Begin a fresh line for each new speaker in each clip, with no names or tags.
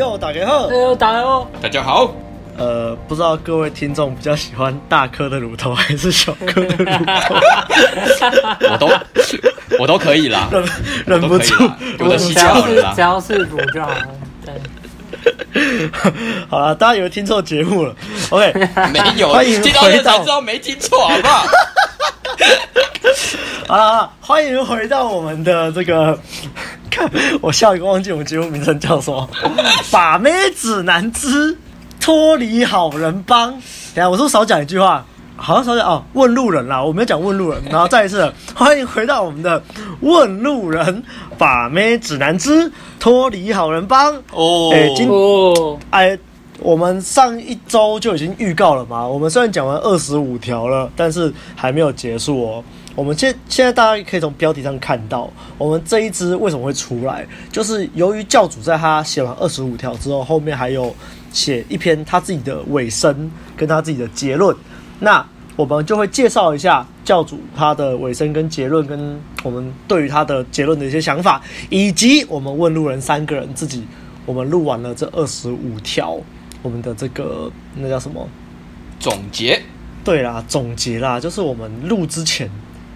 又打给后，
又打给后，
大家好。
呃，不知道各位听众比较喜欢大颗的乳头还是小颗的乳头？
我都我都可以啦，
忍忍不住，
有的洗脚了
只要是乳就好了。
对，好了，大家以为听错节目了？OK，
没有，
欢迎
听到现在才知道没听错，好不好？
啊，欢迎回到我们的这个，看 我下一个忘记我们节目名称叫什么？把妹指南之脱离好人帮。等下，我是不是少讲一句话？好像少讲哦，问路人啦，我没有讲问路人。然后再一次，欢迎回到我们的问路人把妹指南之脱离好人帮。
哦，
哎，今
哦，
哎。我们上一周就已经预告了嘛。我们虽然讲完二十五条了，但是还没有结束哦。我们现现在大家可以从标题上看到，我们这一支为什么会出来，就是由于教主在他写完二十五条之后，后面还有写一篇他自己的尾声跟他自己的结论。那我们就会介绍一下教主他的尾声跟结论，跟我们对于他的结论的一些想法，以及我们问路人三个人自己，我们录完了这二十五条。我们的这个那叫什么
总结？
对啦，总结啦，就是我们录之前，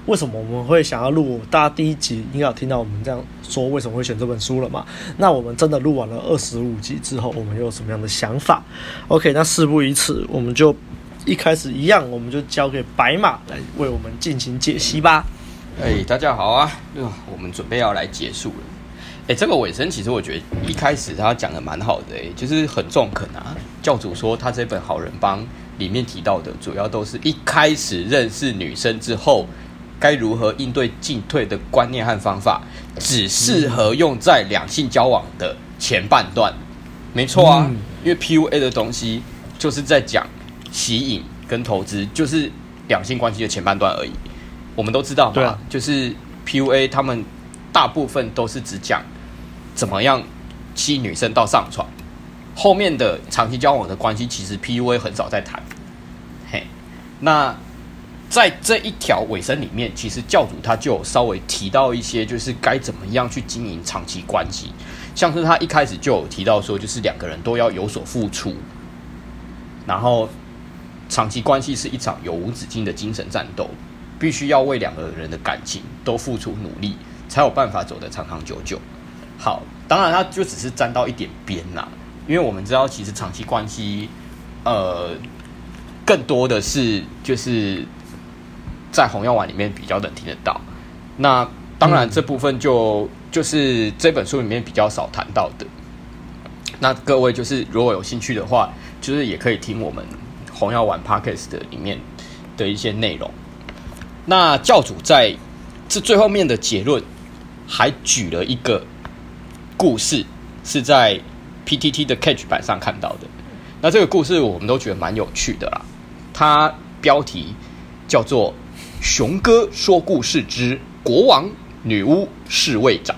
为什么我们会想要录？大家第一集应该有听到我们这样说，为什么会选这本书了嘛？那我们真的录完了二十五集之后，我们又有什么样的想法？OK，那事不宜迟，我们就一开始一样，我们就交给白马来为我们进行解析吧。
哎，大家好啊！我们准备要来结束了。哎，这个尾声其实我觉得一开始他讲的蛮好的，哎，就是很中肯啊。教主说他这本好人帮里面提到的，主要都是一开始认识女生之后该如何应对进退的观念和方法，只适合用在两性交往的前半段。没错啊，因为 PUA 的东西就是在讲吸引跟投资，就是两性关系的前半段而已。我们都知道嘛，就是 PUA 他们大部分都是只讲。怎么样吸引女生到上床？后面的长期交往的关系，其实 PUA 很少在谈。嘿，那在这一条尾声里面，其实教主他就稍微提到一些，就是该怎么样去经营长期关系。像是他一开始就有提到说，就是两个人都要有所付出，然后长期关系是一场永无止境的精神战斗，必须要为两个人的感情都付出努力，才有办法走得长长久久。好，当然，他就只是沾到一点边呐，因为我们知道，其实长期关系，呃，更多的是就是在红药丸里面比较能听得到。那当然，这部分就就是这本书里面比较少谈到的。那各位就是如果有兴趣的话，就是也可以听我们红药丸 Podcast 的里面的一些内容。那教主在这最后面的结论还举了一个。故事是在 PTT 的 Catch 版上看到的。那这个故事我们都觉得蛮有趣的啦。它标题叫做《熊哥说故事之国王、女巫、侍卫长》。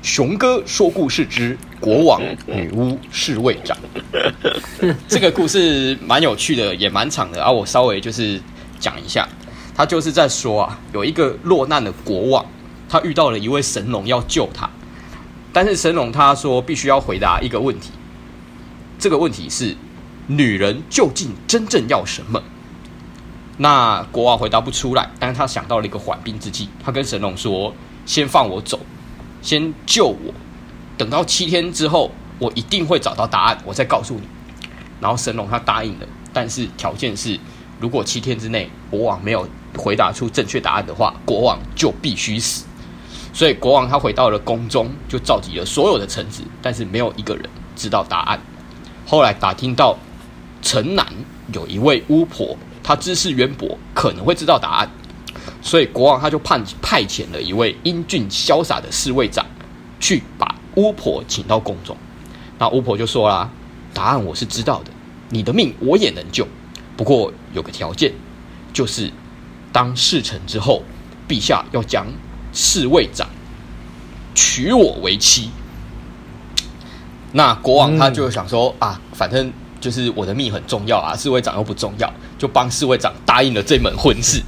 熊哥说故事之国王、女巫、侍卫长。这个故事蛮有趣的，也蛮长的啊。我稍微就是讲一下，他就是在说啊，有一个落难的国王，他遇到了一位神龙要救他。但是神龙他说必须要回答一个问题，这个问题是女人究竟真正要什么？那国王回答不出来，但是他想到了一个缓兵之计，他跟神龙说：“先放我走，先救我，等到七天之后，我一定会找到答案，我再告诉你。”然后神龙他答应了，但是条件是，如果七天之内国王没有回答出正确答案的话，国王就必须死。所以国王他回到了宫中，就召集了所有的臣子，但是没有一个人知道答案。后来打听到城南有一位巫婆，她知识渊博，可能会知道答案。所以国王他就派派遣了一位英俊潇洒的侍卫长，去把巫婆请到宫中。那巫婆就说啦：“答案我是知道的，你的命我也能救，不过有个条件，就是当事成之后，陛下要将。”侍卫长娶我为妻，那国王他就想说、嗯、啊，反正就是我的命很重要啊，侍卫长又不重要，就帮侍卫长答应了这门婚事。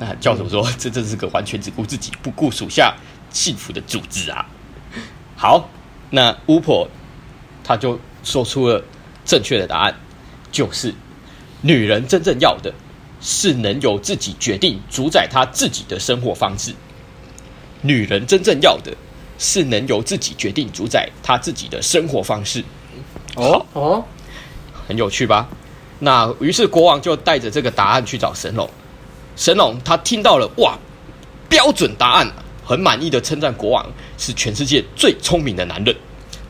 那教主说，这真是个完全只顾自己不顾属下幸福的组织啊。好，那巫婆她就说出了正确的答案，就是女人真正要的是能由自己决定主宰她自己的生活方式。女人真正要的是能由自己决定主宰她自己的生活方式。
哦
哦，
很有趣吧？那于是国王就带着这个答案去找神龙。神龙他听到了，哇，标准答案，很满意的称赞国王是全世界最聪明的男人，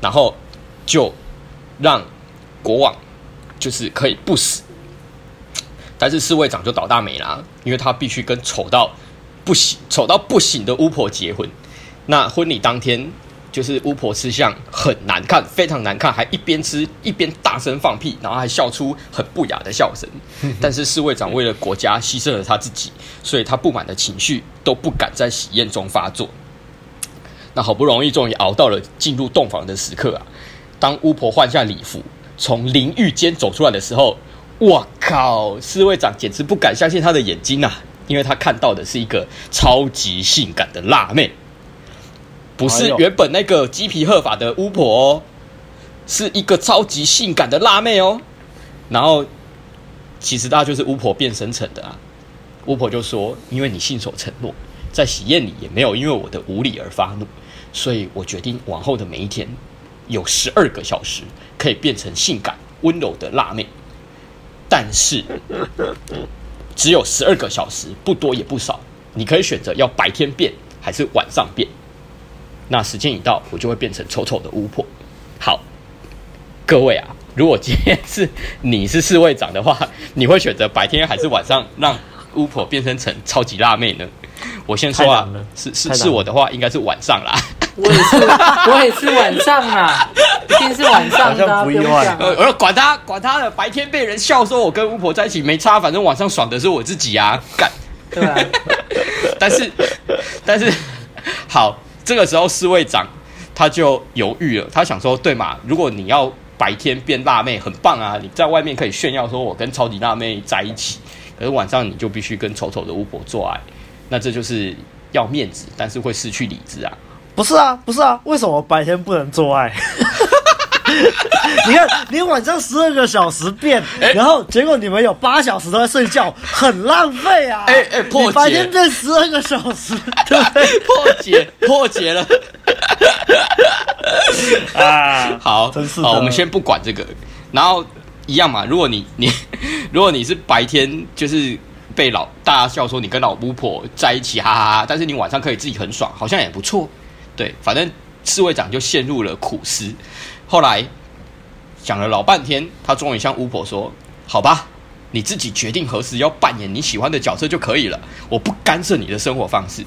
然后就让国王就是可以不死。但是侍卫长就倒大霉啦，因为他必须跟丑到不行、丑到不行的巫婆结婚。那婚礼当天。就是巫婆吃相很难看，非常难看，还一边吃一边大声放屁，然后还笑出很不雅的笑声。但是侍卫长为了国家牺牲了他自己，所以他不满的情绪都不敢在喜宴中发作。那好不容易终于熬到了进入洞房的时刻啊！当巫婆换下礼服从淋浴间走出来的时候，我靠！侍卫长简直不敢相信他的眼睛啊，因为他看到的是一个超级性感的辣妹。不是原本那个鸡皮鹤发的巫婆哦，是一个超级性感的辣妹哦。然后，其实她就是巫婆变身成的啊。巫婆就说：“因为你信守承诺，在喜宴里也没有因为我的无礼而发怒，所以我决定往后的每一天有十二个小时可以变成性感温柔的辣妹，但是只有十二个小时，不多也不少。你可以选择要白天变还是晚上变。”那时间一到，我就会变成丑丑的巫婆。好，各位啊，如果今天是你是侍卫长的话，你会选择白天还是晚上让巫婆变身成超级辣妹呢？我先说啊，是是是我的话，应该是晚上啦。
我也是，我也是晚上啊，一定是晚上的，啊，不意外。
呃，我说管他管他的，白天被人笑说我跟巫婆在一起没差，反正晚上爽的是我自己啊，干。
对啊。
但是但是好。这个时候，侍卫长他就犹豫了。他想说：“对嘛？如果你要白天变辣妹，很棒啊！你在外面可以炫耀说我跟超级辣妹在一起，可是晚上你就必须跟丑丑的巫婆做爱，那这就是要面子，但是会失去理智啊！
不是啊，不是啊，为什么白天不能做爱？” 你看，你晚上十二个小时变，欸、然后结果你们有八小时都在睡觉，很浪费啊！
哎哎、欸欸，破解，
白天变十二个小时？
破解，破解了。
啊，
好，真是好，我们先不管这个，然后一样嘛。如果你你，如果你是白天就是被老大家笑说你跟老巫婆在一起，哈哈哈，但是你晚上可以自己很爽，好像也不错。对，反正侍卫长就陷入了苦思。后来讲了老半天，他终于向巫婆说：“好吧，你自己决定何时要扮演你喜欢的角色就可以了，我不干涉你的生活方式。”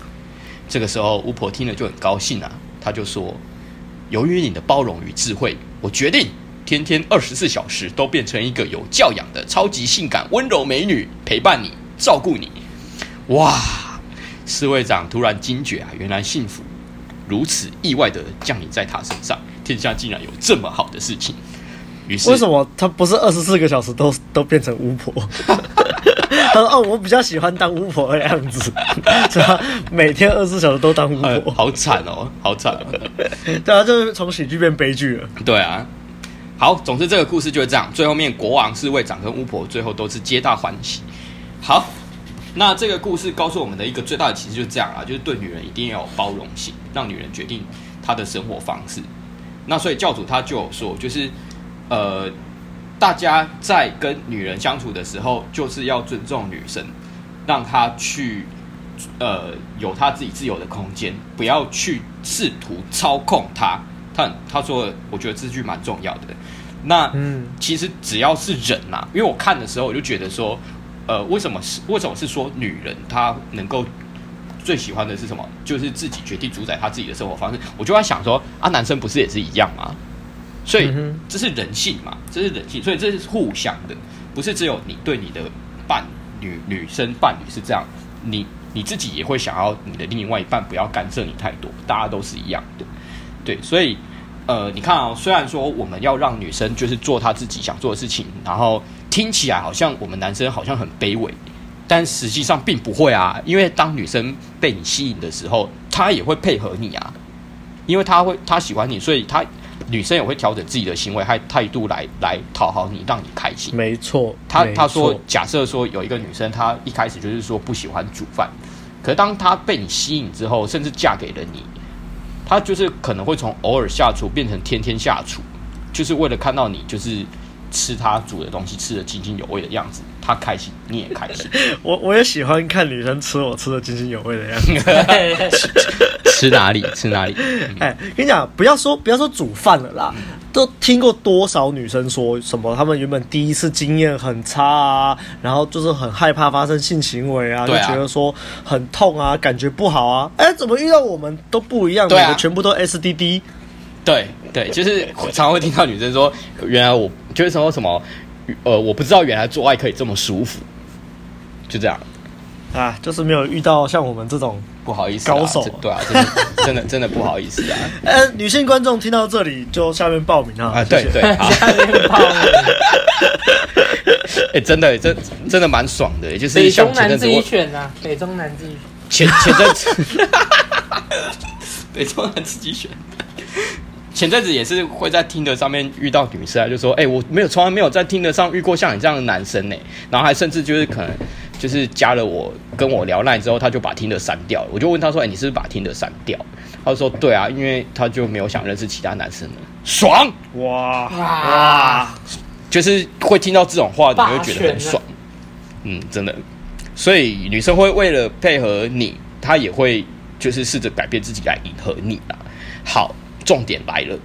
这个时候，巫婆听了就很高兴啊，她就说：“由于你的包容与智慧，我决定天天二十四小时都变成一个有教养的超级性感温柔美女，陪伴你，照顾你。”哇！侍卫长突然惊觉啊，原来幸福如此意外的降临在他身上。天下竟然有这么好的事情，于是
为什么他不是二十四个小时都都变成巫婆？他说：“哦，我比较喜欢当巫婆的样子，是吧？每天二十四小时都当巫婆，
呃、好惨哦，好惨哦。”
对啊，就是从喜剧变悲剧了。
对啊，好，总之这个故事就是这样。最后面国王、侍卫长跟巫婆最后都是皆大欢喜。好，那这个故事告诉我们的一个最大的启示就是这样啊，就是对女人一定要有包容性，让女人决定她的生活方式。那所以教主他就有说，就是，呃，大家在跟女人相处的时候，就是要尊重女生，让她去，呃，有她自己自由的空间，不要去试图操控她。他他说，我觉得这句蛮重要的。那嗯，其实只要是人呐、啊，因为我看的时候，我就觉得说，呃，为什么是为什么是说女人她能够。最喜欢的是什么？就是自己决定主宰他自己的生活方式。我就在想说啊，男生不是也是一样吗？所以这是人性嘛，这是人性，所以这是互相的，不是只有你对你的伴侣、女生伴侣是这样，你你自己也会想要你的另外一半不要干涉你太多，大家都是一样的，对。所以呃，你看啊、哦，虽然说我们要让女生就是做她自己想做的事情，然后听起来好像我们男生好像很卑微。但实际上并不会啊，因为当女生被你吸引的时候，她也会配合你啊，因为她会她喜欢你，所以她女生也会调整自己的行为和态度来来讨好你，让你开心。
没错，
他
没错
他说，假设说有一个女生，她一开始就是说不喜欢煮饭，可是当她被你吸引之后，甚至嫁给了你，她就是可能会从偶尔下厨变成天天下厨，就是为了看到你就是吃他煮的东西吃的津津有味的样子，他开心，你也开心。
我我也喜欢看女生吃我吃的津津有味的样子。
吃哪里吃哪里？
哎，跟你讲，不要说不要说煮饭了啦，都听过多少女生说什么？她们原本第一次经验很差啊，然后就是很害怕发生性行为啊，就觉得说很痛啊，感觉不好啊。哎，怎么遇到我们都不一样？每个全部都 SDD。
对对，就是常会听到女生说，原来我就是说什么，呃，我不知道原来做爱可以这么舒服，就这样。
啊，就是没有遇到像我们这种
不好意思
高手，
对啊，真的真的真的不好意思啊。
呃，女性观众听到这里就下面报名啊，
啊，对对，
下面报名。
哎，真的真就是真的蛮爽的，就是
北中南自己选啊，北中南自己
选。前前阵子，北中南自己选。前阵子也是会在听的上面遇到女生啊，就说：“哎，我没有从来没有在听的上遇过像你这样的男生呢。”然后还甚至就是可能。就是加了我跟我聊赖之后，他就把听的删掉了。我就问他说：“哎、你是不是把听的删掉？”他说：“对啊，因为他就没有想认识其他男生了。”爽哇哇！就是会听到这种话，你会觉得很爽。嗯，真的。所以女生会为了配合你，她也会就是试着改变自己来迎合你啊。好，重点来了。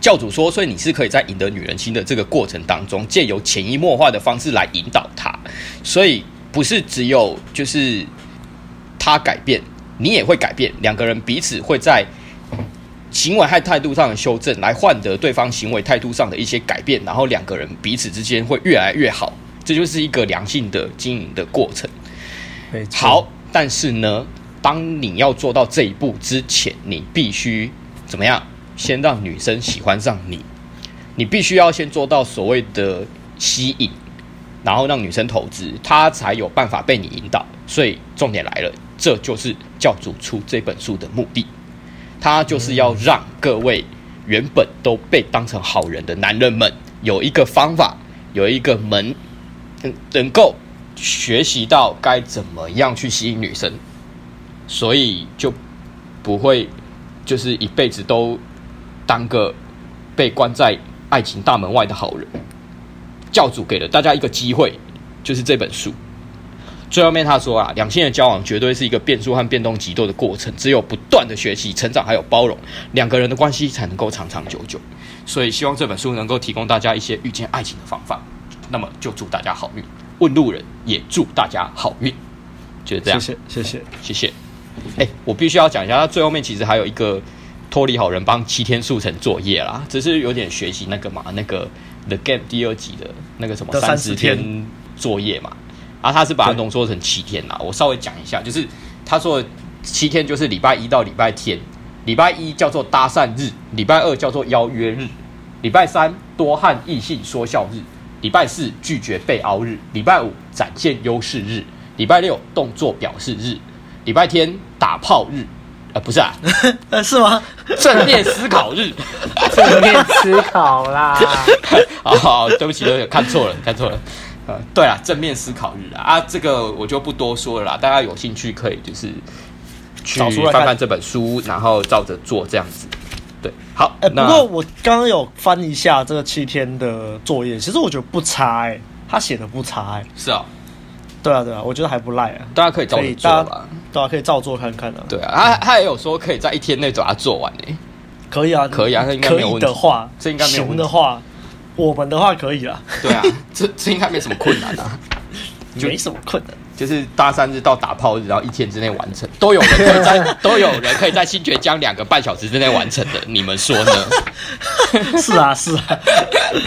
教主说，所以你是可以在赢得女人心的这个过程当中，借由潜移默化的方式来引导她，所以不是只有就是她改变，你也会改变，两个人彼此会在行为和态度上的修正，来换得对方行为态度上的一些改变，然后两个人彼此之间会越来越好，这就是一个良性的经营的过程。好，但是呢，当你要做到这一步之前，你必须怎么样？先让女生喜欢上你，你必须要先做到所谓的吸引，然后让女生投资，她才有办法被你引导。所以重点来了，这就是教主出这本书的目的，他就是要让各位原本都被当成好人的男人们有一个方法，有一个门，能够学习到该怎么样去吸引女生，所以就不会就是一辈子都。当个被关在爱情大门外的好人，教主给了大家一个机会，就是这本书。最后面他说啊，两性的交往绝对是一个变数和变动极多的过程，只有不断的学习、成长还有包容，两个人的关系才能够长长久久。所以希望这本书能够提供大家一些遇见爱情的方法。那么就祝大家好运，问路人也祝大家好运。就是这样，谢谢谢谢谢谢。哎，我必须要讲一下，他最后面其实还有一个。脱离好人帮七天速成作业啦，只是有点学习那个嘛，那个 The Game 第二集的那个什么三十天作业嘛，啊，他是把它浓缩成七天啦。我稍微讲一下，就是他说七天就是礼拜一到礼拜天，礼拜一叫做搭讪日，礼拜二叫做邀约日，礼拜三多和异性说笑日，礼拜四拒绝被熬日，礼拜五展现优势日，礼拜六动作表示日，礼拜天打炮日。呃，不是啊，
呃，是吗？
正面思考日，
正面思考啦。
好好，对不起，对不起，看错了，看错了。呃，对啊，正面思考日啊，啊，这个我就不多说了啦。大家有兴趣可以就是去翻翻这本书，然后照着做这样子。对，好。哎、欸，不
过我刚刚有翻一下这个七天的作业，其实我觉得不差哎、欸，他写的不差哎、欸。
是啊、哦。
对啊，对啊，我觉得还不赖啊，
大家可以照着做吧。
对啊，可以照做看看的、啊。
对啊，他他也有说可以在一天内把它做完诶。
可以啊，
可以啊，应该没有问题。
可以的话，
这应该没有问
题。的话，我们的话可以啊。
对啊，这这应该没什么困难啊，
就没什么困难，
就是搭三日到打炮日，然后一天之内完成，都有人可以在 都有人可以在新觉江两个半小时之内完成的，你们说呢？
是啊，是啊，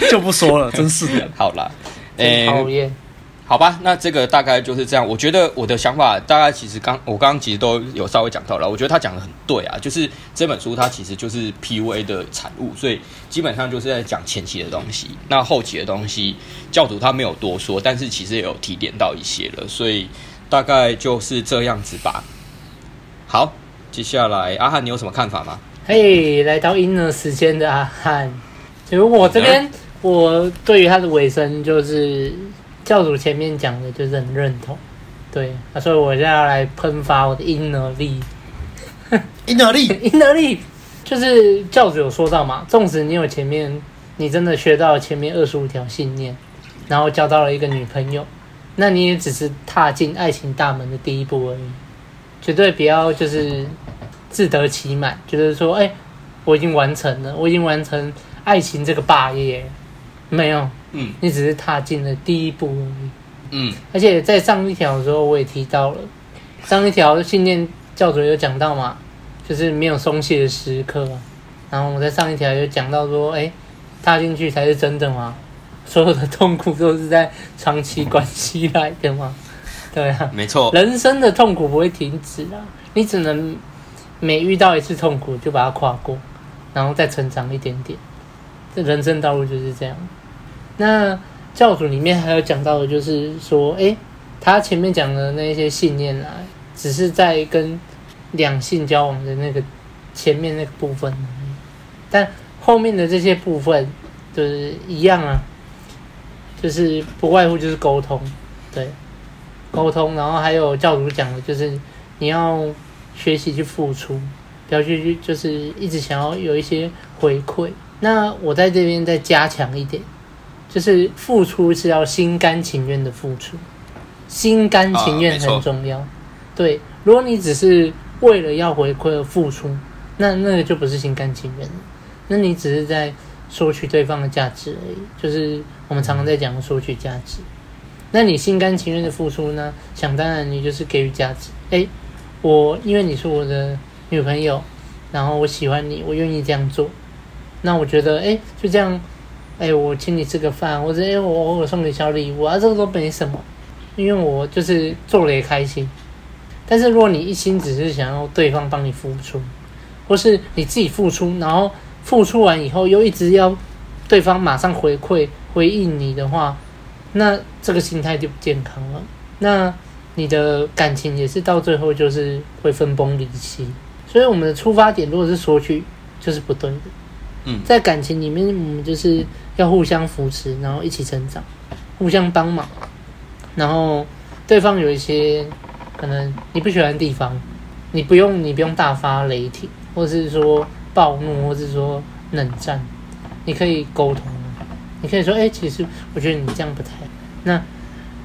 就不说了，真是的。
好了，
诶，讨厌。
好吧，那这个大概就是这样。我觉得我的想法大概其实刚我刚刚其实都有稍微讲到了。我觉得他讲的很对啊，就是这本书它其实就是 PUA 的产物，所以基本上就是在讲前期的东西。那后期的东西，教主他没有多说，但是其实也有提点到一些了，所以大概就是这样子吧。好，接下来阿汉，你有什么看法吗？
嘿，来到婴儿时间的阿汉，其实我这边，我对于他的尾声就是教主前面讲的，就是很认同。对，所以我现在要来喷发我的婴儿力。
婴儿力，
婴儿力，就是教主有说到嘛，纵使你有前面，你真的学到了前面二十五条信念，然后交到了一个女朋友，那你也只是踏进爱情大门的第一步而已，绝对不要就是自得其满，就是说，哎、欸，我已经完成了，我已经完成爱情这个霸业，没有，嗯，你只是踏进了第一步而已，嗯，而且在上一条的时候我也提到了，上一条信念。教主有讲到嘛，就是没有松懈的时刻。然后我在上一条有讲到说，哎，踏进去才是真的嘛，所有的痛苦都是在长期关系来的嘛，对啊，
没错，
人生的痛苦不会停止啊，你只能每遇到一次痛苦就把它跨过，然后再成长一点点，这人生道路就是这样。那教主里面还有讲到的，就是说，哎，他前面讲的那些信念啊。只是在跟两性交往的那个前面那个部分，但后面的这些部分就是一样啊，就是不外乎就是沟通，对，沟通，然后还有教主讲的就是你要学习去付出，不要去就是一直想要有一些回馈。那我在这边再加强一点，就是付出是要心甘情愿的付出，心甘情愿很重要。对，如果你只是为了要回馈而付出，那那个就不是心甘情愿，那你只是在索取对方的价值而已。就是我们常常在讲的索取价值。那你心甘情愿的付出呢？想当然，你就是给予价值。哎，我因为你是我的女朋友，然后我喜欢你，我愿意这样做。那我觉得，哎，就这样，哎，我请你吃个饭，或者哎，我偶尔送你小礼物啊，这个都没什么，因为我就是做了也开心。但是，如果你一心只是想要对方帮你付出，或是你自己付出，然后付出完以后又一直要对方马上回馈回应你的话，那这个心态就不健康了。那你的感情也是到最后就是会分崩离析。所以，我们的出发点如果是索取，就是不对的。在感情里面，我们就是要互相扶持，然后一起成长，互相帮忙，然后对方有一些。可能你不喜欢的地方，你不用你不用大发雷霆，或是说暴怒，或是说冷战，你可以沟通，你可以说，哎、其实我觉得你这样不太……那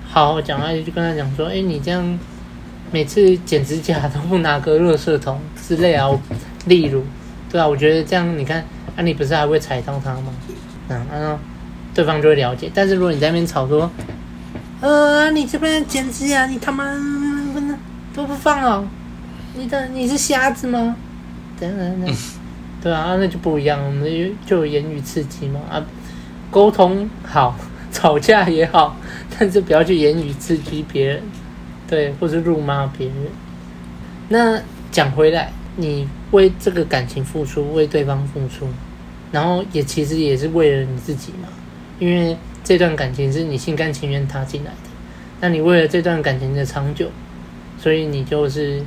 好好讲话，就跟他讲说，哎、你这样每次剪指甲都不拿个垃圾桶之类啊，例如，对啊，我觉得这样你看，啊，你不是还会踩到他吗？嗯，然后对方就会了解。但是如果你在那边吵说，呃，你这边剪指甲，你他妈。都不放哦，你的你是瞎子吗？等等等，对啊，那就不一样，我们就有言语刺激嘛啊，沟通好，吵架也好，但是不要去言语刺激别人，对，或是辱骂别人。那讲回来，你为这个感情付出，为对方付出，然后也其实也是为了你自己嘛，因为这段感情是你心甘情愿踏进来的，那你为了这段感情的长久。所以你就是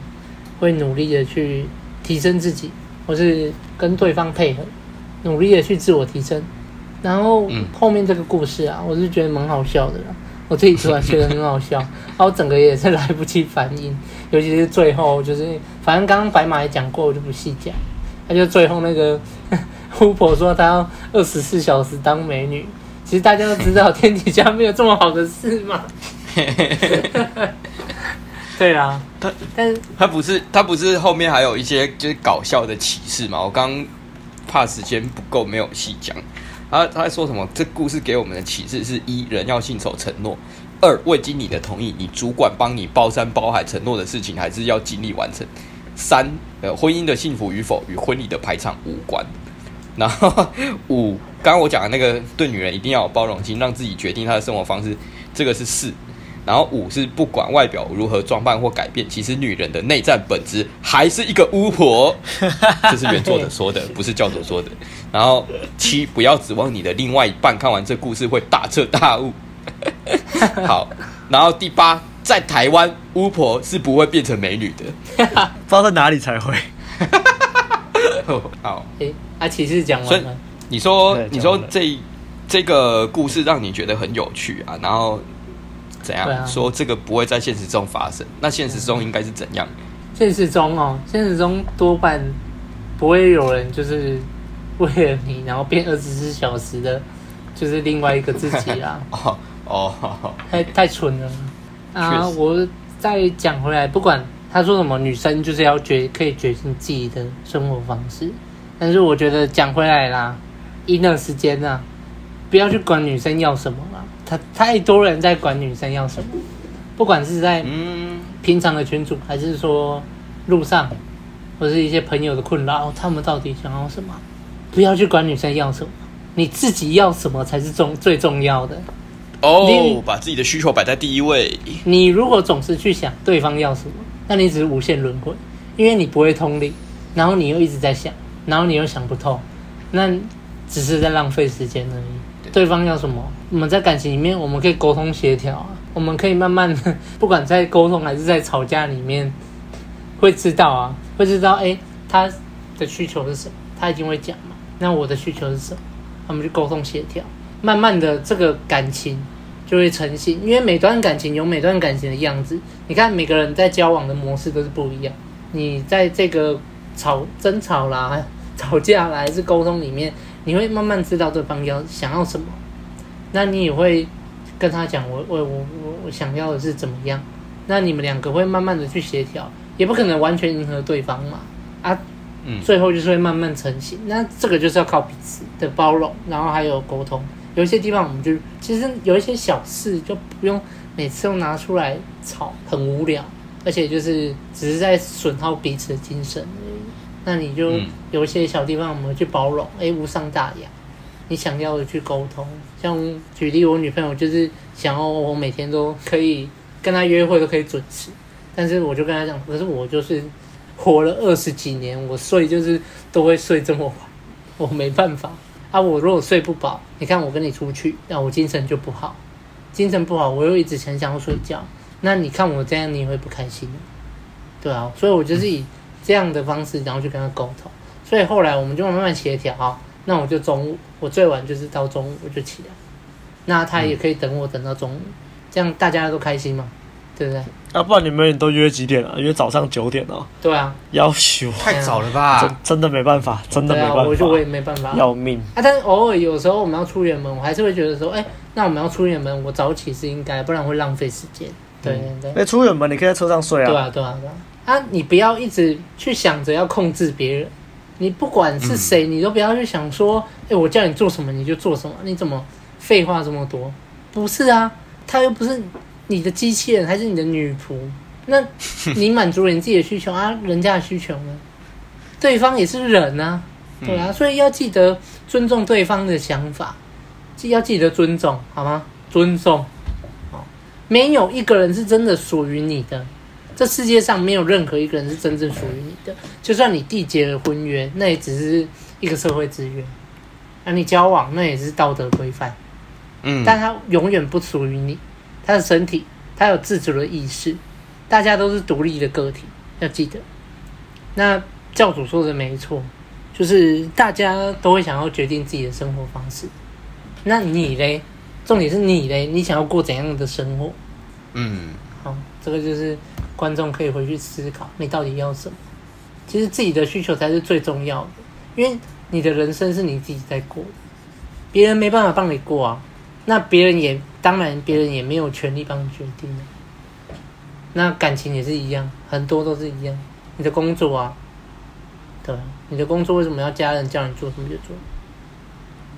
会努力的去提升自己，或是跟对方配合，努力的去自我提升。然后后面这个故事啊，我是觉得蛮好笑的啦，我自己突然觉得很好笑，然后整个也是来不及反应，尤其是最后，就是反正刚刚白马也讲过，我就不细讲。他就最后那个巫婆说她要二十四小时当美女，其实大家都知道天底下没有这么好的事嘛。对啊，他但是
他不是他不是后面还有一些就是搞笑的启示嘛？我刚怕时间不够，没有细讲。他他在说什么？这故事给我们的启示是：一人要信守承诺；二未经你的同意，你主管帮你包山包海承诺的事情，还是要尽力完成；三呃，婚姻的幸福与否与婚礼的排场无关。然后五，刚刚我讲的那个对女人一定要有包容心，让自己决定她的生活方式，这个是四。然后五是不管外表如何装扮或改变，其实女人的内在本质还是一个巫婆，这是原作者说的，不是教主说的。然后七不要指望你的另外一半看完这故事会大彻大悟。好，然后第八，在台湾巫婆是不会变成美女的，
不知道在哪里才会。
好，
哎、欸，啊，骑士讲完了。
你说，你说这这个故事让你觉得很有趣啊，然后怎样、啊、说这个不会在现实中发生？那现实中应该是怎样？
现实中哦，现实中多半不会有人就是 为了你，然后变二十四小时的，就是另外一个自己啦。哦哦，太太蠢了啊！我再讲回来，不管他说什么，女生就是要决可以决定自己的生活方式，但是我觉得讲回来啦。一那时间呢、啊，不要去管女生要什么了。他太多人在管女生要什么，不管是在平常的群组，还是说路上，或是一些朋友的困扰，他们到底想要什么？不要去管女生要什么，你自己要什么才是重最重要的。
哦，你把自己的需求摆在第一位。
你如果总是去想对方要什么，那你只是无限轮回，因为你不会通灵，然后你又一直在想，然后你又想不透，那。只是在浪费时间而已。对方要什么，我们在感情里面，我们可以沟通协调啊。我们可以慢慢的，不管在沟通还是在吵架里面，会知道啊，会知道，哎，他的需求是什么，他一定会讲嘛。那我的需求是什么？我们去沟通协调，慢慢的这个感情就会成型。因为每段感情有每段感情的样子，你看每个人在交往的模式都是不一样。你在这个吵争吵啦、吵架啦，还是沟通里面。你会慢慢知道对方要想要什么，那你也会跟他讲，我我我我我想要的是怎么样，那你们两个会慢慢的去协调，也不可能完全迎合对方嘛，啊，嗯，最后就是会慢慢成型，那这个就是要靠彼此的包容，然后还有沟通，有一些地方我们就其实有一些小事就不用每次都拿出来吵，很无聊，而且就是只是在损耗彼此的精神。那你就有一些小地方我们去包容，哎、嗯，无伤大雅。你想要的去沟通，像举例，我女朋友就是想要我每天都可以跟她约会都可以准时，但是我就跟她讲，可是我就是活了二十几年，我睡就是都会睡这么晚，我没办法啊。我如果睡不饱，你看我跟你出去，那我精神就不好，精神不好，我又一直很想要睡觉，那你看我这样，你也会不开心，对啊，所以我就是以。这样的方式，然后去跟他沟通，所以后来我们就慢慢协调。啊，那我就中午，我最晚就是到中午我就起来，那他也可以等我等到中午，这样大家都开心嘛，对不对？
啊，不然你们都约几点啊？约早上九点哦。
对啊，
要求
太早了吧？
真真的没办法，真的没办法。
我就我也没办法，
要命
啊！但是偶尔有时候我们要出远门，我还是会觉得说，哎，那我们要出远门，我早起是应该，不然会浪费时间。对对对。哎，
出远门你可以在车上睡啊。
对啊，对啊，对啊。啊，你不要一直去想着要控制别人，你不管是谁，你都不要去想说，哎、欸，我叫你做什么你就做什么，你怎么废话这么多？不是啊，他又不是你的机器人，还是你的女仆，那你满足了你自己的需求啊，人家的需求呢？对方也是人啊，对啊，所以要记得尊重对方的想法，记要记得尊重，好吗？尊重，哦，没有一个人是真的属于你的。这世界上没有任何一个人是真正属于你的，就算你缔结了婚约，那也只是一个社会资源；那你交往，那也是道德规范。嗯，但他永远不属于你，他的身体，他有自主的意识，大家都是独立的个体，要记得。那教主说的没错，就是大家都会想要决定自己的生活方式。那你嘞？重点是你嘞？你想要过怎样的生活？嗯，好，这个就是。观众可以回去思考，你到底要什么？其实自己的需求才是最重要的，因为你的人生是你自己在过，别人没办法帮你过啊。那别人也当然，别人也没有权利帮你决定。那感情也是一样，很多都是一样。你的工作啊，对，你的工作为什么要家人叫你做什么就做？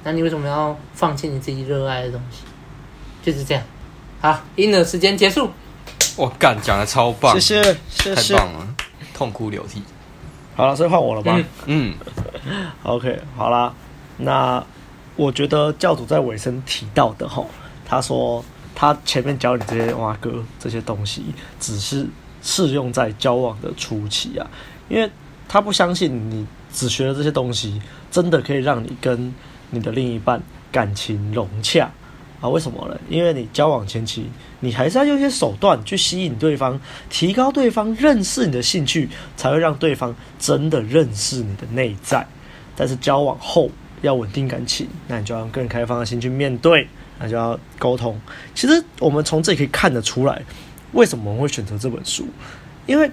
那你为什么要放弃你自己热爱的东西？就是这样。好，婴儿时间结束。
我干，讲的超棒，
谢谢，谢谢，
太棒了，痛哭流涕。
好了，所以换我了吧？
嗯，
嗯，OK，好啦。那我觉得教主在尾声提到的齁，他说他前面教你这些哇哥这些东西，只是适用在交往的初期啊，因为他不相信你只学了这些东西，真的可以让你跟你的另一半感情融洽。啊？为什么呢？因为你交往前期，你还是要用一些手段去吸引对方，提高对方认识你的兴趣，才会让对方真的认识你的内在。但是交往后要稳定感情，那你就要用更开放的心去面对，那就要沟通。其实我们从这里可以看得出来，为什么我们会选择这本书？因为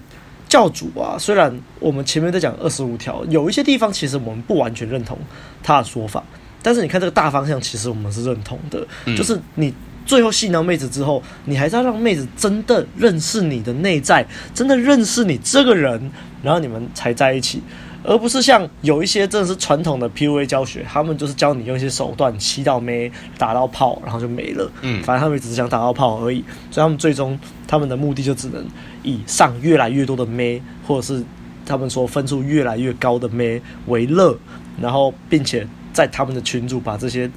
教主啊，虽然我们前面在讲二十五条，有一些地方其实我们不完全认同他的说法，但是你看这个大方向，其实我们是认同的。嗯、就是你最后吸引到妹子之后，你还是要让妹子真的认识你的内在，真的认识你这个人，然后你们才在一起。而不是像有一些真的是传统的 PUA 教学，他们就是教你用一些手段吸到妹、打到炮，然后就没了。嗯，反正他们只是想打到炮而已，所以他们最终他们的目的就只能以上越来越多的妹，或者是他们说分数越来越高的妹为乐，然后并且在他们的群组把这些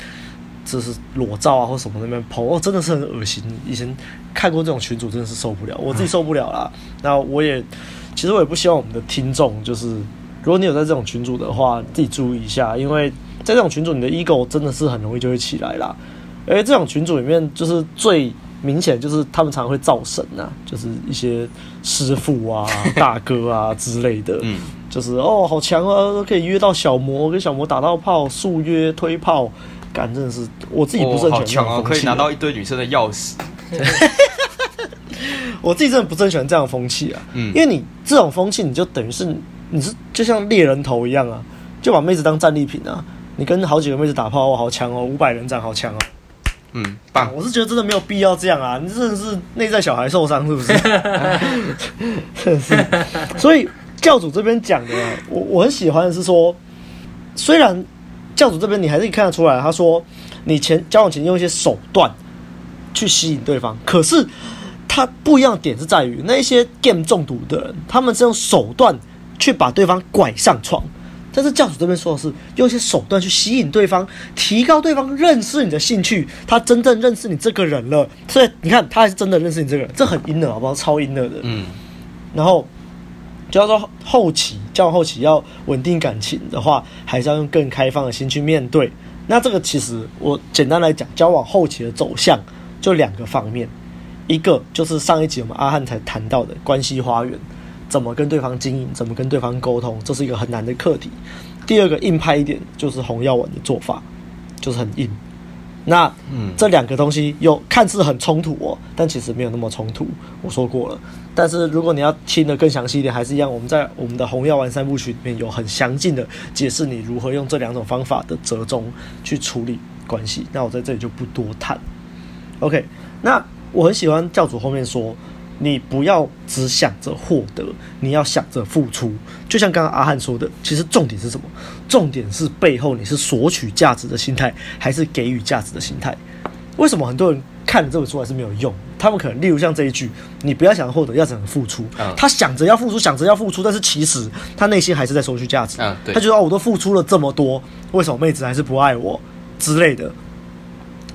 就是裸照啊或什么那边 PO，哦，真的是很恶心。以前看过这种群组真的是受不了，我自己受不了啦。那我也其实我也不希望我们的听众就是。如果你有在这种群组的话，自己注意一下，因为在这种群组，你的 ego 真的是很容易就会起来啦。而这种群组里面，就是最明显就是他们常常会造神呐、啊，就是一些师傅啊、大哥啊之类的，嗯，就是哦，好强啊，都可以约到小魔，跟小魔打到炮，速约推炮，感真的是我自己不是很强啊，
可以拿到一堆女生的钥匙。
我自己真的不是很喜欢这样的风气啊，嗯，因为你这种风气，你就等于是。你是就像猎人头一样啊，就把妹子当战利品啊！你跟好几个妹子打炮，哇，好强哦，五百人斩，好强哦。
嗯，棒！
我是觉得真的没有必要这样啊！你真的是内在小孩受伤是不是？真的是。所以教主这边讲的，我我很喜欢的是说，虽然教主这边你还是看得出来，他说你前交往前用一些手段去吸引对方，可是他不一样的点是在于那些 game 中毒的人，他们是用手段。去把对方拐上床，但是教主这边说的是用一些手段去吸引对方，提高对方认识你的兴趣，他真正认识你这个人了。所以你看，他还是真的认识你这个人，这很阴的，好不好？超阴的的。嗯。然后，就要说后期交往后期要稳定感情的话，还是要用更开放的心去面对。那这个其实我简单来讲，交往后期的走向就两个方面，一个就是上一集我们阿汉才谈到的关系花园。怎么跟对方经营，怎么跟对方沟通，这是一个很难的课题。第二个硬派一点，就是红药丸的做法，就是很硬。那嗯，这两个东西又看似很冲突哦，但其实没有那么冲突。我说过了。但是如果你要听得更详细一点，还是一样，我们在我们的红药丸三部曲里面有很详尽的解释你如何用这两种方法的折中去处理关系。那我在这里就不多谈。OK，那我很喜欢教主后面说。你不要只想着获得，你要想着付出。就像刚刚阿汉说的，其实重点是什么？重点是背后你是索取价值的心态，还是给予价值的心态？为什么很多人看了这本书还是没有用？他们可能例如像这一句：“你不要想着获得，要想着付出。”他想着要付出，想着要付出，但是其实他内心还是在索取价值。他觉得哦，我都付出了这么多，为什么妹子还是不爱我之类的？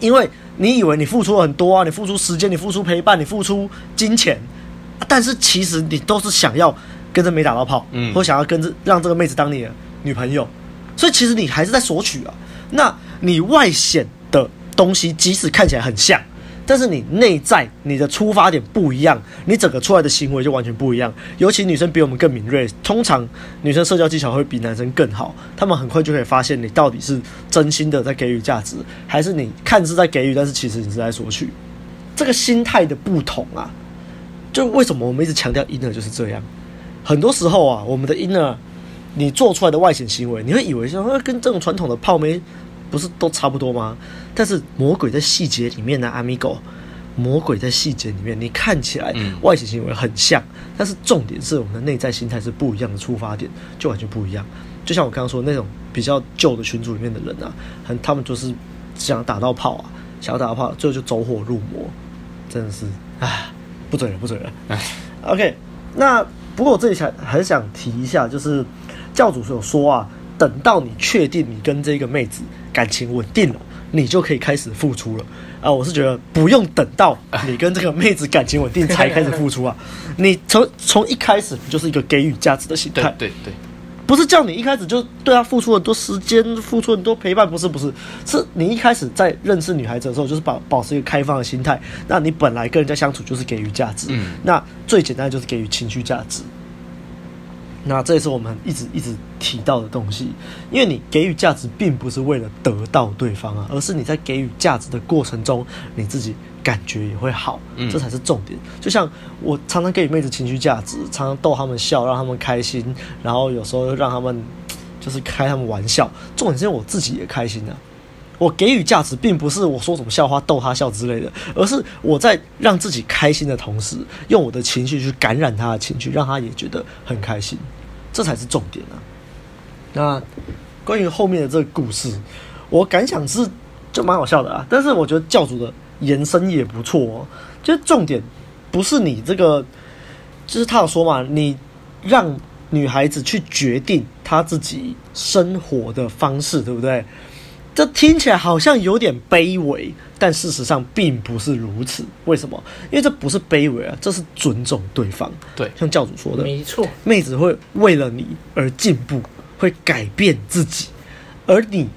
因为。你以为你付出了很多啊？你付出时间，你付出陪伴，你付出金钱，但是其实你都是想要跟着没打到炮，嗯，或想要跟着让这个妹子当你的女朋友，所以其实你还是在索取啊。那你外显的东西，即使看起来很像。但是你内在你的出发点不一样，你整个出来的行为就完全不一样。尤其女生比我们更敏锐，通常女生社交技巧会比男生更好，他们很快就可以发现你到底是真心的在给予价值，还是你看似在给予，但是其实你是在索取。这个心态的不同啊，就为什么我们一直强调 inner 就是这样。很多时候啊，我们的 inner，你做出来的外显行为，你会以为说跟这种传统的泡妹。不是都差不多吗？但是魔鬼在细节里面呢，Amigo，魔鬼在细节里面，你看起来外显行为很像，嗯，但是重点是我们的内在心态是不一样的出发点，就完全不一样。就像我刚刚说的那种比较旧的群组里面的人啊，很他们就是想打到炮啊，想要打到炮，最后就走火入魔，真的是啊，不准了，不准了。OK，那不过我这里想很想提一下，就是教主所说啊，等到你确定你跟这个妹子。感情稳定了，你就可以开始付出了啊、呃！我是觉得不用等到你跟这个妹子感情稳定才开始付出啊！你从从一开始你就是一个给予价值的心态，
对对对，
不是叫你一开始就对她付出很多时间，付出很多陪伴，不是不是，是你一开始在认识女孩子的时候，就是保保持一个开放的心态。那你本来跟人家相处就是给予价值，
嗯，
那最简单的就是给予情绪价值。那这也是我们一直一直提到的东西，因为你给予价值并不是为了得到对方啊，而是你在给予价值的过程中，你自己感觉也会好，这才是重点。就像我常常给予妹子情绪价值，常常逗他们笑，让他们开心，然后有时候让他们就是开他们玩笑，重点是我自己也开心啊。我给予价值，并不是我说什么笑话逗他笑之类的，而是我在让自己开心的同时，用我的情绪去感染他的情绪，让他也觉得很开心，这才是重点啊。那关于后面的这个故事，我感想是就蛮好笑的啊，但是我觉得教主的延伸也不错哦。就是重点不是你这个，就是他有说嘛，你让女孩子去决定她自己生活的方式，对不对？这听起来好像有点卑微，但事实上并不是如此。为什么？因为这不是卑微啊，这是尊重对方。
对，
像教主说的，
没错，
妹子会为了你而进步，会改变自己，而你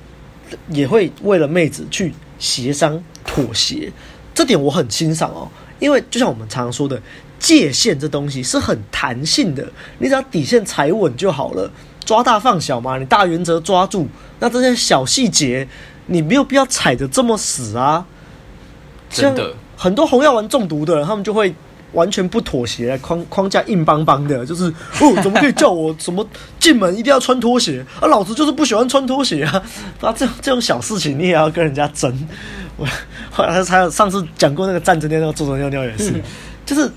也会为了妹子去协商妥协。这点我很欣赏哦，因为就像我们常常说的，界限这东西是很弹性的，你只要底线踩稳就好了。抓大放小嘛，你大原则抓住，那这些小细节你没有必要踩得这么死啊。
真的，
很多红药丸中毒的人，他们就会完全不妥协，框框架硬邦邦的，就是哦，怎么可以叫我什么进门一定要穿拖鞋啊？老子就是不喜欢穿拖鞋啊！啊，这这种小事情你也要跟人家争？我后来他上次讲过那个站着尿尿坐着尿尿也是，就是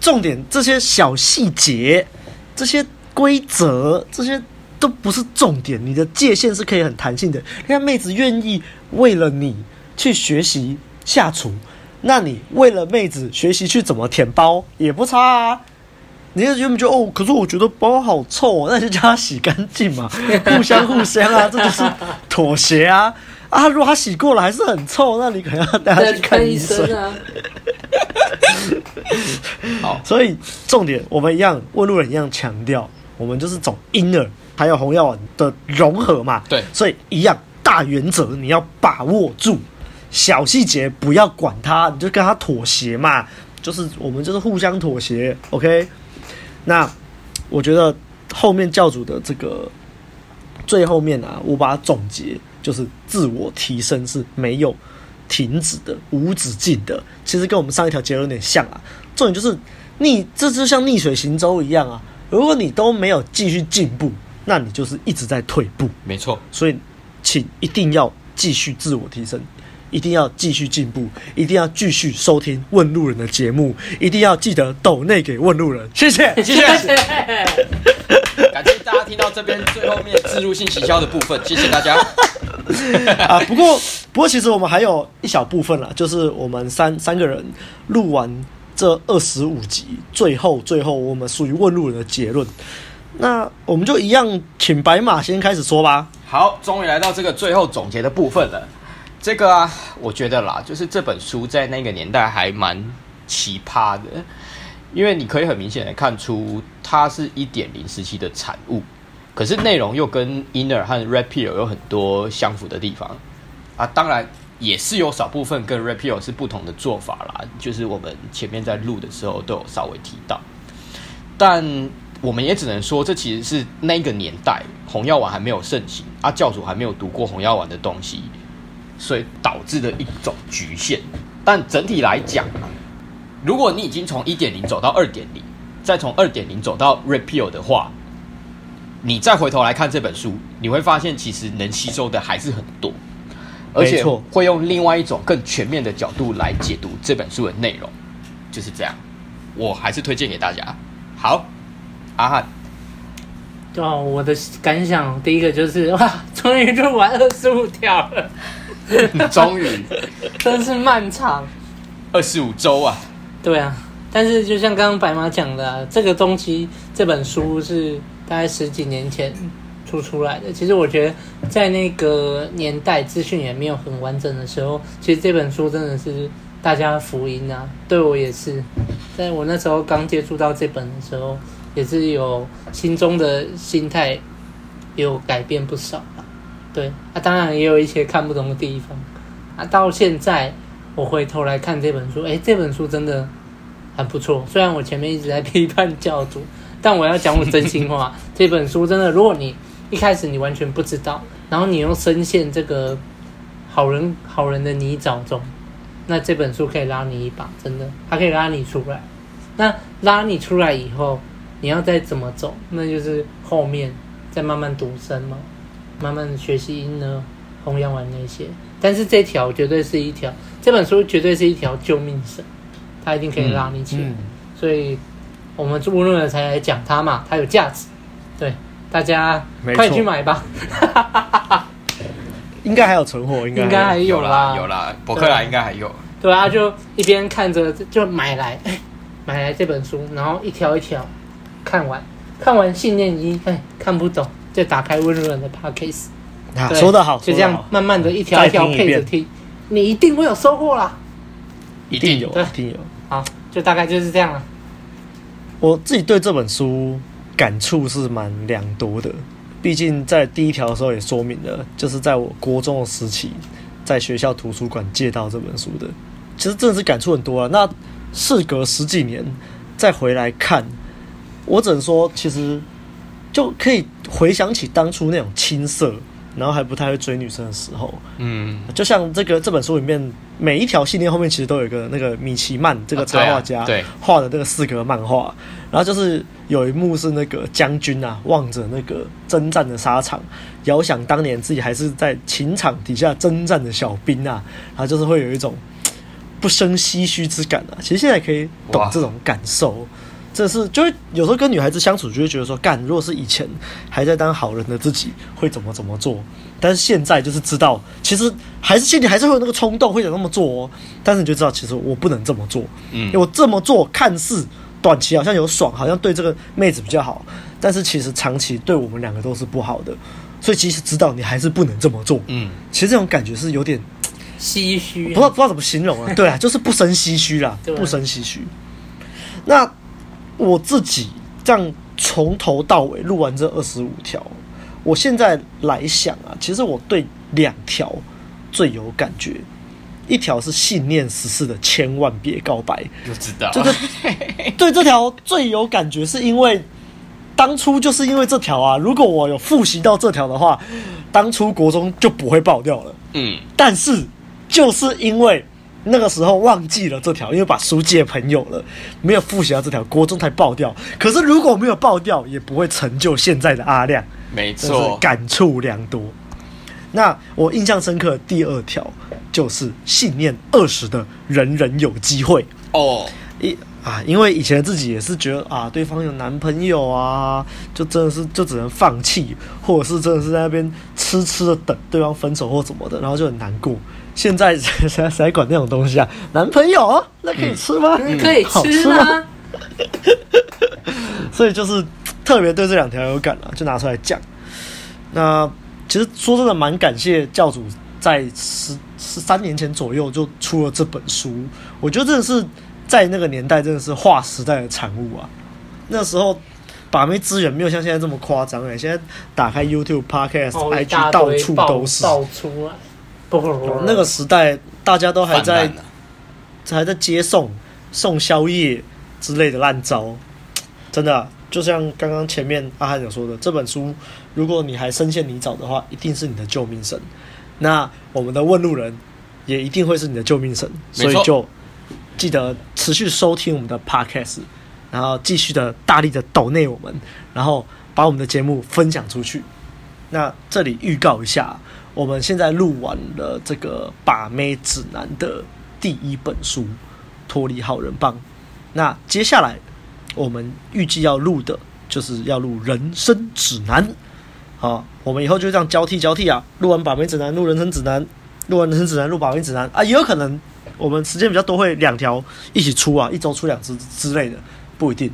重点这些小细节这些。规则这些都不是重点，你的界限是可以很弹性的。你看妹子愿意为了你去学习下厨，那你为了妹子学习去怎么舔包也不差啊。你就觉得哦，可是我觉得包好臭哦，那就叫他洗干净嘛，互相互相啊，这就是妥协啊啊！如果他洗过了还是很臭，那你可能要带他去看医生啊。好，所以重点我们一样，问路人一样强调。我们就是走 inner 还有红药丸的融合嘛，
对，
所以一样大原则你要把握住，小细节不要管它，你就跟他妥协嘛，就是我们就是互相妥协，OK？那我觉得后面教主的这个最后面啊，我把它总结就是自我提升是没有停止的、无止境的，其实跟我们上一条结论有点像啊，重点就是逆，这就像逆水行舟一样啊。如果你都没有继续进步，那你就是一直在退步。
没错，
所以请一定要继续自我提升，一定要继续进步，一定要继续收听问路人的节目，一定要记得抖内给问路人。谢谢，谢谢，
感谢大家听到这边最后面置入性行销的部分，谢谢大家。
啊，不过不过其实我们还有一小部分啦，就是我们三三个人录完。这二十五集最后最后，我们属于问路人的结论。那我们就一样，请白马先开始说吧。
好，终于来到这个最后总结的部分了。这个啊，我觉得啦，就是这本书在那个年代还蛮奇葩的，因为你可以很明显的看出它是一点零时期的产物，可是内容又跟 Inner 和 Red Pill 有很多相符的地方啊。当然。也是有少部分跟 Red Pill 是不同的做法啦，就是我们前面在录的时候都有稍微提到，但我们也只能说，这其实是那个年代红药丸还没有盛行，啊教主还没有读过红药丸的东西，所以导致的一种局限。但整体来讲，如果你已经从一点零走到二点零，再从二点零走到 Red Pill 的话，你再回头来看这本书，你会发现其实能吸收的还是很多。而且会用另外一种更全面的角度来解读这本书的内容，就是这样。我还是推荐给大家。好，阿汉，
对啊，我的感想第一个就是 哇，终于录完二十五条了，
终于，
真是漫长，
二十五周啊。
对啊，但是就像刚刚白马讲的啊，这个东西这本书是大概十几年前。出出来的，其实我觉得在那个年代资讯也没有很完整的时候，其实这本书真的是大家的福音啊！对我也是，在我那时候刚接触到这本的时候，也是有心中的心态有改变不少吧。对，啊，当然也有一些看不懂的地方。啊，到现在我回头来看这本书，哎，这本书真的很不错。虽然我前面一直在批判教主，但我要讲我真心话，这本书真的，如果你一开始你完全不知道，然后你又深陷这个好人好人的泥沼中，那这本书可以拉你一把，真的，它可以拉你出来。那拉你出来以后，你要再怎么走，那就是后面再慢慢独身嘛，慢慢学习音呢，弘扬完那些。但是这条绝对是一条，这本书绝对是一条救命绳，它一定可以拉你起来。嗯嗯、所以，我们无论了才来讲它嘛，它有价值。对，大家快去买吧。
应该还有存货，应该
应该还有啦，
有啦，博客来应该还有。
对啊，就一边看着就买来。买来这本书，然后一条一条看完，看完信念一，哎，看不懂就打开温润的 Podcast。
啊，说得好，
就这样慢慢的一条一条配着听，你一定会有收获啦。
一定有，
对，
一定有。
好，就大概就是这样了。
我自己对这本书感触是蛮良多的，毕竟在第一条的时候也说明了，就是在我国中的时期，在学校图书馆借到这本书的，其实真的是感触很多啊。那事隔十几年再回来看，我只能说，其实就可以回想起当初那种青涩，然后还不太会追女生的时候。嗯，就像这个这本书里面每一条信念后面其实都有一个那个米奇曼这个插画家画的这个四格漫画，然后就是有一幕是那个将军啊望着那个征战的沙场，遥想当年自己还是在情场底下征战的小兵啊，然后就是会有一种。不生唏嘘之感啊！其实现在可以懂这种感受，这是就是有时候跟女孩子相处，就会觉得说，干，如果是以前还在当好人的自己，会怎么怎么做？但是现在就是知道，其实还是心里还是会有那个冲动，会想那么做哦。但是你就知道，其实我不能这么做，嗯，因为我这么做看似短期好像有爽，好像对这个妹子比较好，但是其实长期对我们两个都是不好的。所以其实知道你还是不能这么做，嗯，其实这种感觉是有点。
唏嘘，
不知道不知道怎么形容啊？对啊，就是不生唏嘘啦，不生唏嘘。那我自己这样从头到尾录完这二十五条，我现在来想啊，其实我对两条最有感觉，一条是信念十四的千万别告白，
就知道，
就是 对这条最有感觉，是因为当初就是因为这条啊，如果我有复习到这条的话，当初国中就不会爆掉了。嗯，但是。就是因为那个时候忘记了这条，因为把书借朋友了，没有复习到这条，国中才爆掉。可是如果没有爆掉，也不会成就现在的阿亮。
没错，
感触良多。那我印象深刻的第二条就是信念二十的人人有机会哦。一啊，因为以前自己也是觉得啊，对方有男朋友啊，就真的是就只能放弃，或者是真的是在那边痴痴的等对方分手或怎么的，然后就很难过。现在谁谁谁管那种东西啊？男朋友那可以吃吗？
嗯、可以吃吗？
所以就是特别对这两条有感了，就拿出来讲。那其实说真的，蛮感谢教主在十十三年前左右就出了这本书。我觉得真的是在那个年代，真的是划时代的产物啊。那时候把妹资源没有像现在这么夸张哎，现在打开 YouTube、Podcast、哦、IG，到处都是。那个时代，大家都还在还在接送送宵夜之类的烂招，真的、啊，就像刚刚前面阿汉有说的，这本书，如果你还深陷泥沼的话，一定是你的救命神。那我们的问路人也一定会是你的救命神，所以就记得持续收听我们的 Podcast，然后继续的大力的抖内我们，然后把我们的节目分享出去。那这里预告一下。我们现在录完了这个把妹指南的第一本书《脱离好人帮》，那接下来我们预计要录的就是要录人生指南。好，我们以后就这样交替交替啊，录完把妹指南，录人生指南，录完人生指南，录把妹指南啊，也有可能我们时间比较多，会两条一起出啊，一周出两支之类的，不一定。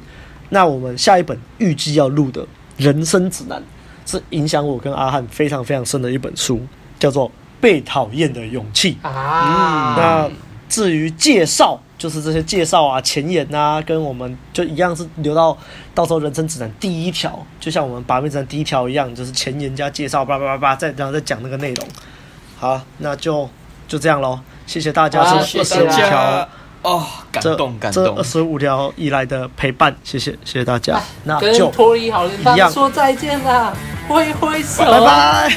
那我们下一本预计要录的人生指南。是影响我跟阿汉非常非常深的一本书，叫做《被讨厌的勇气》啊。嗯，那至于介绍，就就是这些介绍啊、前言啊，跟我们就一样是留到到时候人生指南第一条，就像我们把妹指南第一条一样，就是前言加介绍，叭叭叭叭，再然后再讲那个内容。好，那就就这样喽，谢谢大家，这二十五条
哦，感动感动，
这二十五条以来的陪伴，谢谢谢谢大家，那就
跟脱离好人帮说再见啦，挥挥手，
拜拜。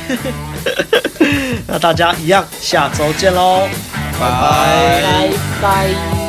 那大家一样，下周见喽，
拜。拜
拜拜。